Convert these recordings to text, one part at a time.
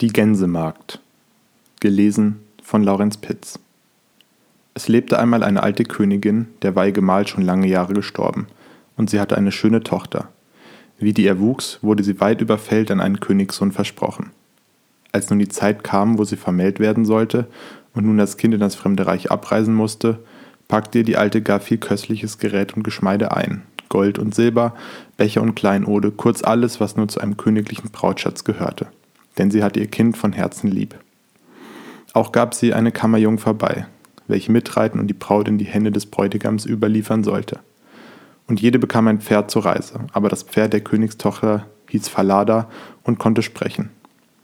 Die Gänsemagd. Gelesen von Laurenz Pitz. Es lebte einmal eine alte Königin, der war ihr Gemahl schon lange Jahre gestorben, und sie hatte eine schöne Tochter. Wie die erwuchs, wurde sie weit über Feld an einen Königssohn versprochen. Als nun die Zeit kam, wo sie vermählt werden sollte und nun das Kind in das fremde Reich abreisen musste, packte ihr die Alte gar viel köstliches Gerät und Geschmeide ein, Gold und Silber, Becher und Kleinode, kurz alles, was nur zu einem königlichen Brautschatz gehörte denn sie hatte ihr Kind von Herzen lieb. Auch gab sie eine Kammerjungfer bei, welche mitreiten und die Braut in die Hände des Bräutigams überliefern sollte. Und jede bekam ein Pferd zur Reise, aber das Pferd der Königstochter hieß Falada und konnte sprechen.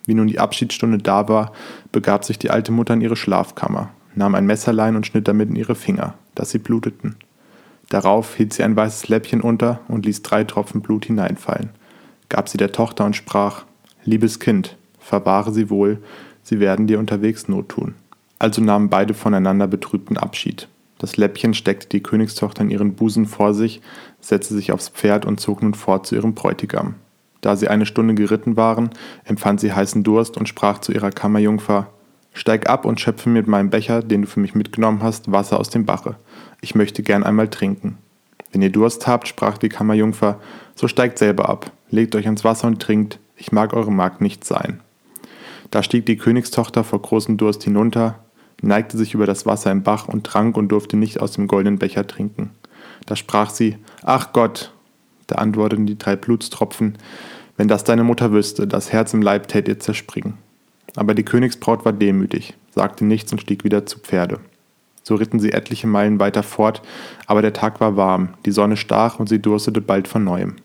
Wie nun die Abschiedsstunde da war, begab sich die alte Mutter in ihre Schlafkammer, nahm ein Messerlein und schnitt damit in ihre Finger, dass sie bluteten. Darauf hielt sie ein weißes Läppchen unter und ließ drei Tropfen Blut hineinfallen, gab sie der Tochter und sprach: Liebes Kind, verwahre sie wohl, sie werden dir unterwegs Not tun. Also nahmen beide voneinander betrübten Abschied. Das Läppchen steckte die Königstochter in ihren Busen vor sich, setzte sich aufs Pferd und zog nun fort zu ihrem Bräutigam. Da sie eine Stunde geritten waren, empfand sie heißen Durst und sprach zu ihrer Kammerjungfer: Steig ab und schöpfe mit meinem Becher, den du für mich mitgenommen hast, Wasser aus dem Bache. Ich möchte gern einmal trinken. Wenn ihr Durst habt, sprach die Kammerjungfer, so steigt selber ab, legt euch ans Wasser und trinkt, ich mag eure Magd nicht sein. Da stieg die Königstochter vor großem Durst hinunter, neigte sich über das Wasser im Bach und trank und durfte nicht aus dem goldenen Becher trinken. Da sprach sie, Ach Gott! Da antworteten die drei Blutstropfen, wenn das deine Mutter wüsste, das Herz im Leib tät ihr zerspringen. Aber die Königsbraut war demütig, sagte nichts und stieg wieder zu Pferde. So ritten sie etliche Meilen weiter fort, aber der Tag war warm, die Sonne stach und sie durstete bald von neuem.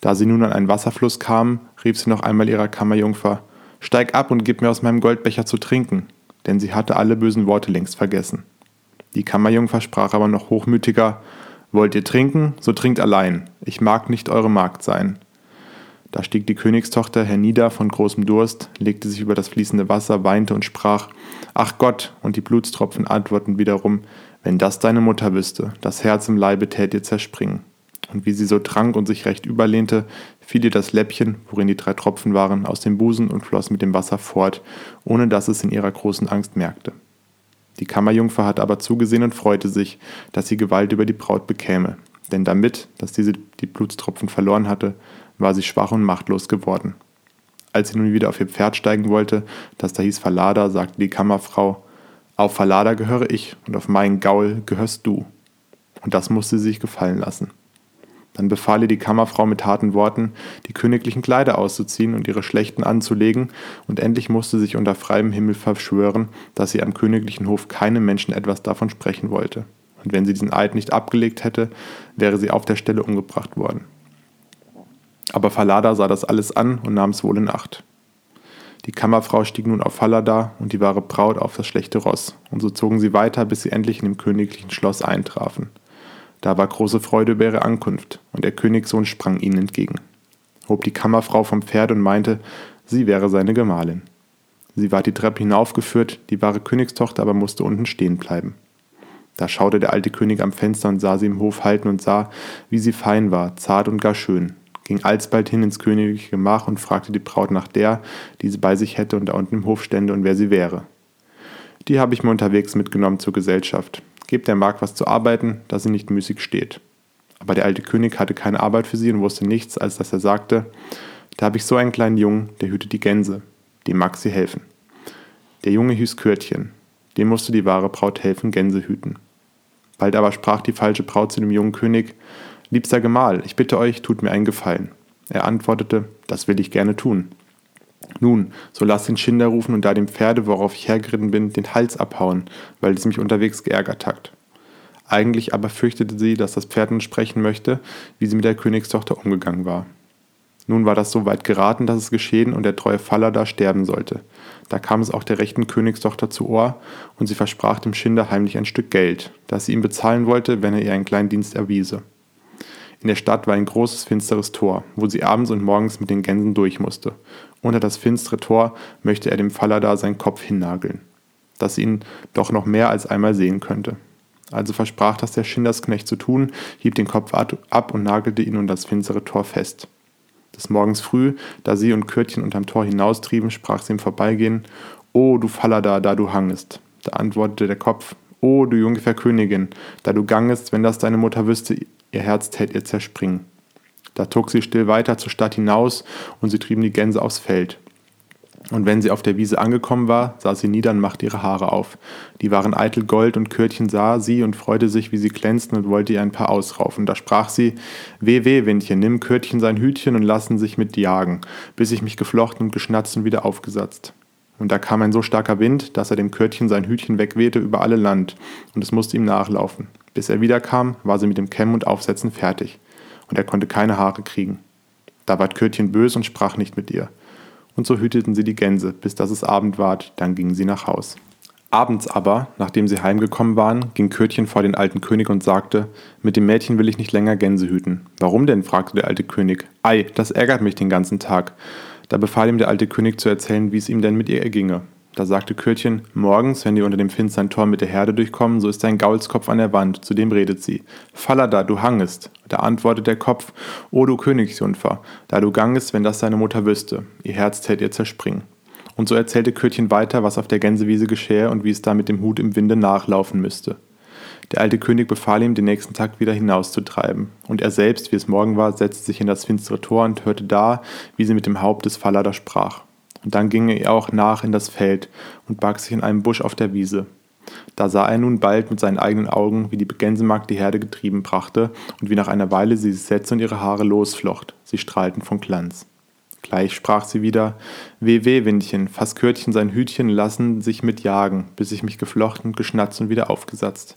Da sie nun an einen Wasserfluss kamen, rief sie noch einmal ihrer Kammerjungfer, Steig ab und gib mir aus meinem Goldbecher zu trinken, denn sie hatte alle bösen Worte längst vergessen. Die Kammerjungfer sprach aber noch hochmütiger, Wollt ihr trinken, so trinkt allein, ich mag nicht eure Magd sein. Da stieg die Königstochter hernieder von großem Durst, legte sich über das fließende Wasser, weinte und sprach, Ach Gott, und die Blutstropfen antworten wiederum, wenn das deine Mutter wüsste, das Herz im Leibe tät ihr zerspringen und wie sie so trank und sich recht überlehnte, fiel ihr das Läppchen, worin die drei Tropfen waren, aus dem Busen und floss mit dem Wasser fort, ohne dass es in ihrer großen Angst merkte. Die Kammerjungfer hatte aber zugesehen und freute sich, dass sie Gewalt über die Braut bekäme, denn damit, dass diese die Blutstropfen verloren hatte, war sie schwach und machtlos geworden. Als sie nun wieder auf ihr Pferd steigen wollte, das da hieß Verlada, sagte die Kammerfrau, auf Verlada gehöre ich und auf meinen Gaul gehörst du. Und das musste sie sich gefallen lassen. Dann befahl ihr die Kammerfrau mit harten Worten, die königlichen Kleider auszuziehen und ihre schlechten anzulegen, und endlich musste sich unter freiem Himmel verschwören, dass sie am königlichen Hof keinem Menschen etwas davon sprechen wollte. Und wenn sie diesen Eid nicht abgelegt hätte, wäre sie auf der Stelle umgebracht worden. Aber Falada sah das alles an und nahm es wohl in Acht. Die Kammerfrau stieg nun auf Falada und die wahre Braut auf das schlechte Ross, und so zogen sie weiter, bis sie endlich in dem königlichen Schloss eintrafen. Da war große Freude über ihre Ankunft, und der Königssohn sprang ihnen entgegen, hob die Kammerfrau vom Pferd und meinte, sie wäre seine Gemahlin. Sie war die Treppe hinaufgeführt, die wahre Königstochter aber musste unten stehen bleiben. Da schaute der alte König am Fenster und sah sie im Hof halten und sah, wie sie fein war, zart und gar schön, ging alsbald hin ins königliche Gemach und fragte die Braut nach der, die sie bei sich hätte und da unten im Hof stände und wer sie wäre. Die habe ich mir unterwegs mitgenommen zur Gesellschaft, Gebt der Magd was zu arbeiten, dass sie nicht müßig steht. Aber der alte König hatte keine Arbeit für sie und wusste nichts, als dass er sagte, da habe ich so einen kleinen Jungen, der hütet die Gänse, dem mag sie helfen. Der Junge hieß Körtchen, dem musste die wahre Braut helfen, Gänse hüten. Bald aber sprach die falsche Braut zu dem jungen König, Liebster Gemahl, ich bitte euch, tut mir einen Gefallen. Er antwortete, das will ich gerne tun. Nun, so lass den Schinder rufen und da dem Pferde, worauf ich hergeritten bin, den Hals abhauen, weil es mich unterwegs geärgert hat. Eigentlich aber fürchtete sie, dass das Pferd sprechen möchte, wie sie mit der Königstochter umgegangen war. Nun war das so weit geraten, dass es geschehen und der treue Faller da sterben sollte. Da kam es auch der rechten Königstochter zu Ohr, und sie versprach dem Schinder heimlich ein Stück Geld, das sie ihm bezahlen wollte, wenn er ihr einen kleinen Dienst erwiese. In der Stadt war ein großes finsteres Tor, wo sie abends und morgens mit den Gänsen durch musste. Unter das finstere Tor möchte er dem Falada seinen Kopf hinnageln, dass sie ihn doch noch mehr als einmal sehen könnte. Also versprach das der Schindersknecht zu tun, hieb den Kopf ab und nagelte ihn unter das finstere Tor fest. Des Morgens früh, da sie und Kürtchen unterm Tor hinaustrieben, sprach sie im Vorbeigehen, O du Fallada, da du hangest. Da antwortete der Kopf, O du Jungfer Königin, da du gangest, wenn das deine Mutter wüsste, ihr Herz tät ihr zerspringen. Da zog sie still weiter zur Stadt hinaus, und sie trieben die Gänse aufs Feld. Und wenn sie auf der Wiese angekommen war, sah sie nieder und machte ihre Haare auf. Die waren eitel Gold, und Kürtchen sah sie und freute sich, wie sie glänzten, und wollte ihr ein paar ausraufen. Da sprach sie, Weh, weh, Windchen, nimm Kürtchen sein Hütchen und lassen sich mit jagen, bis ich mich geflochten und geschnatzt und wieder aufgesatzt. Und da kam ein so starker Wind, dass er dem Kürtchen sein Hütchen wegwehte über alle Land, und es musste ihm nachlaufen. Bis er wiederkam, war sie mit dem Kämmen und Aufsetzen fertig, und er konnte keine Haare kriegen. Da ward Kürtchen bös und sprach nicht mit ihr und so hüteten sie die Gänse, bis dass es Abend ward, dann gingen sie nach Haus. Abends aber, nachdem sie heimgekommen waren, ging Kötchen vor den alten König und sagte, mit dem Mädchen will ich nicht länger Gänse hüten. Warum denn? fragte der alte König. Ei, das ärgert mich den ganzen Tag. Da befahl ihm der alte König zu erzählen, wie es ihm denn mit ihr erginge. Da sagte Kürtchen, morgens, wenn die unter dem finstern Tor mit der Herde durchkommen, so ist ein Gaulskopf an der Wand, zu dem redet sie. Fallada, du hangest. Da antwortet der Kopf, O du Königsjungfer, da du gangest, wenn das deine Mutter wüsste, ihr Herz tät ihr zerspringen. Und so erzählte Kürtchen weiter, was auf der Gänsewiese geschähe und wie es da mit dem Hut im Winde nachlaufen müsste. Der alte König befahl ihm, den nächsten Tag wieder hinauszutreiben. Und er selbst, wie es morgen war, setzte sich in das finstere Tor und hörte da, wie sie mit dem Haupt des Fallada sprach. Und dann ging er auch nach in das Feld und barg sich in einem Busch auf der Wiese. Da sah er nun bald mit seinen eigenen Augen, wie die Gänsemagd die Herde getrieben brachte und wie nach einer Weile sie sich setzte und ihre Haare losflocht. Sie strahlten von Glanz. Gleich sprach sie wieder: Weh, weh, Windchen, fass Kürtchen sein Hütchen, lassen sich mit jagen, bis ich mich geflochten, geschnatzt und wieder aufgesatzt.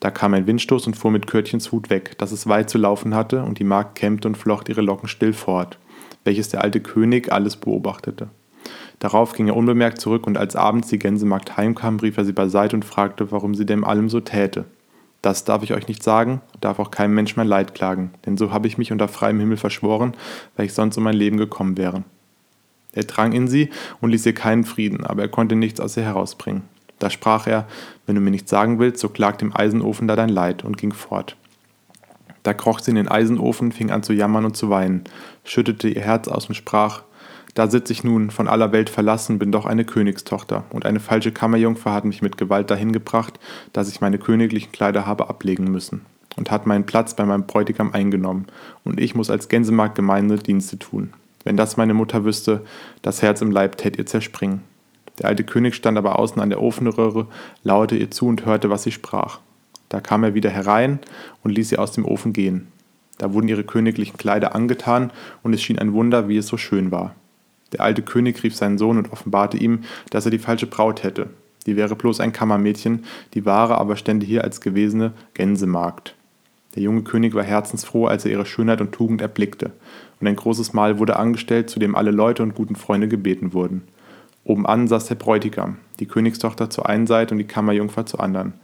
Da kam ein Windstoß und fuhr mit Kürtchens Hut weg, dass es weit zu laufen hatte, und die Magd kämmte und flocht ihre Locken still fort welches der alte König alles beobachtete. Darauf ging er unbemerkt zurück, und als abends die Gänsemagd heimkam, rief er sie beiseite und fragte, warum sie dem allem so täte. Das darf ich euch nicht sagen, darf auch keinem Mensch mein Leid klagen, denn so habe ich mich unter freiem Himmel verschworen, weil ich sonst um mein Leben gekommen wäre. Er drang in sie und ließ ihr keinen Frieden, aber er konnte nichts aus ihr herausbringen. Da sprach er, wenn du mir nichts sagen willst, so klag dem Eisenofen da dein Leid, und ging fort. Da kroch sie in den Eisenofen, fing an zu jammern und zu weinen, schüttete ihr Herz aus und sprach, da sitz ich nun, von aller Welt verlassen, bin doch eine Königstochter, und eine falsche Kammerjungfer hat mich mit Gewalt dahin gebracht, dass ich meine königlichen Kleider habe ablegen müssen, und hat meinen Platz bei meinem Bräutigam eingenommen, und ich muss als Gänsemarkt gemeine Dienste tun. Wenn das meine Mutter wüsste, das Herz im Leib tät ihr zerspringen. Der alte König stand aber außen an der Ofenröhre, lauerte ihr zu und hörte, was sie sprach. Da kam er wieder herein und ließ sie aus dem Ofen gehen. Da wurden ihre königlichen Kleider angetan, und es schien ein Wunder, wie es so schön war. Der alte König rief seinen Sohn und offenbarte ihm, dass er die falsche Braut hätte. Die wäre bloß ein Kammermädchen, die wahre aber stände hier als gewesene Gänsemagd. Der junge König war herzensfroh, als er ihre Schönheit und Tugend erblickte, und ein großes Mahl wurde angestellt, zu dem alle Leute und guten Freunde gebeten wurden. Obenan saß der Bräutigam, die Königstochter zur einen Seite und die Kammerjungfer zur anderen.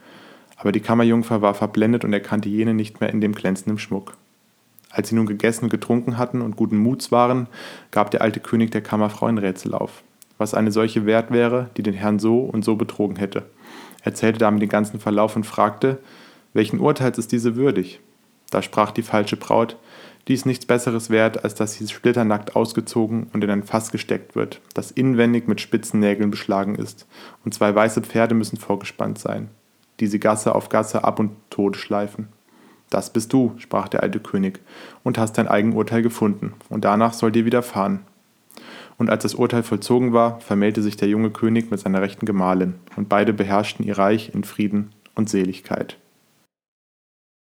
Aber die Kammerjungfer war verblendet und erkannte jene nicht mehr in dem glänzenden Schmuck. Als sie nun gegessen und getrunken hatten und guten Muts waren, gab der alte König der Kammerfrau ein Rätsel auf, was eine solche wert wäre, die den Herrn so und so betrogen hätte. Er erzählte damit den ganzen Verlauf und fragte, welchen Urteils ist diese würdig? Da sprach die falsche Braut, die ist nichts Besseres wert, als dass sie splitternackt ausgezogen und in ein Fass gesteckt wird, das inwendig mit spitzen Nägeln beschlagen ist, und zwei weiße Pferde müssen vorgespannt sein die sie Gasse auf Gasse ab und tot schleifen. Das bist du, sprach der alte König, und hast dein Eigenurteil gefunden, und danach soll dir widerfahren. Und als das Urteil vollzogen war, vermählte sich der junge König mit seiner rechten Gemahlin, und beide beherrschten ihr Reich in Frieden und Seligkeit.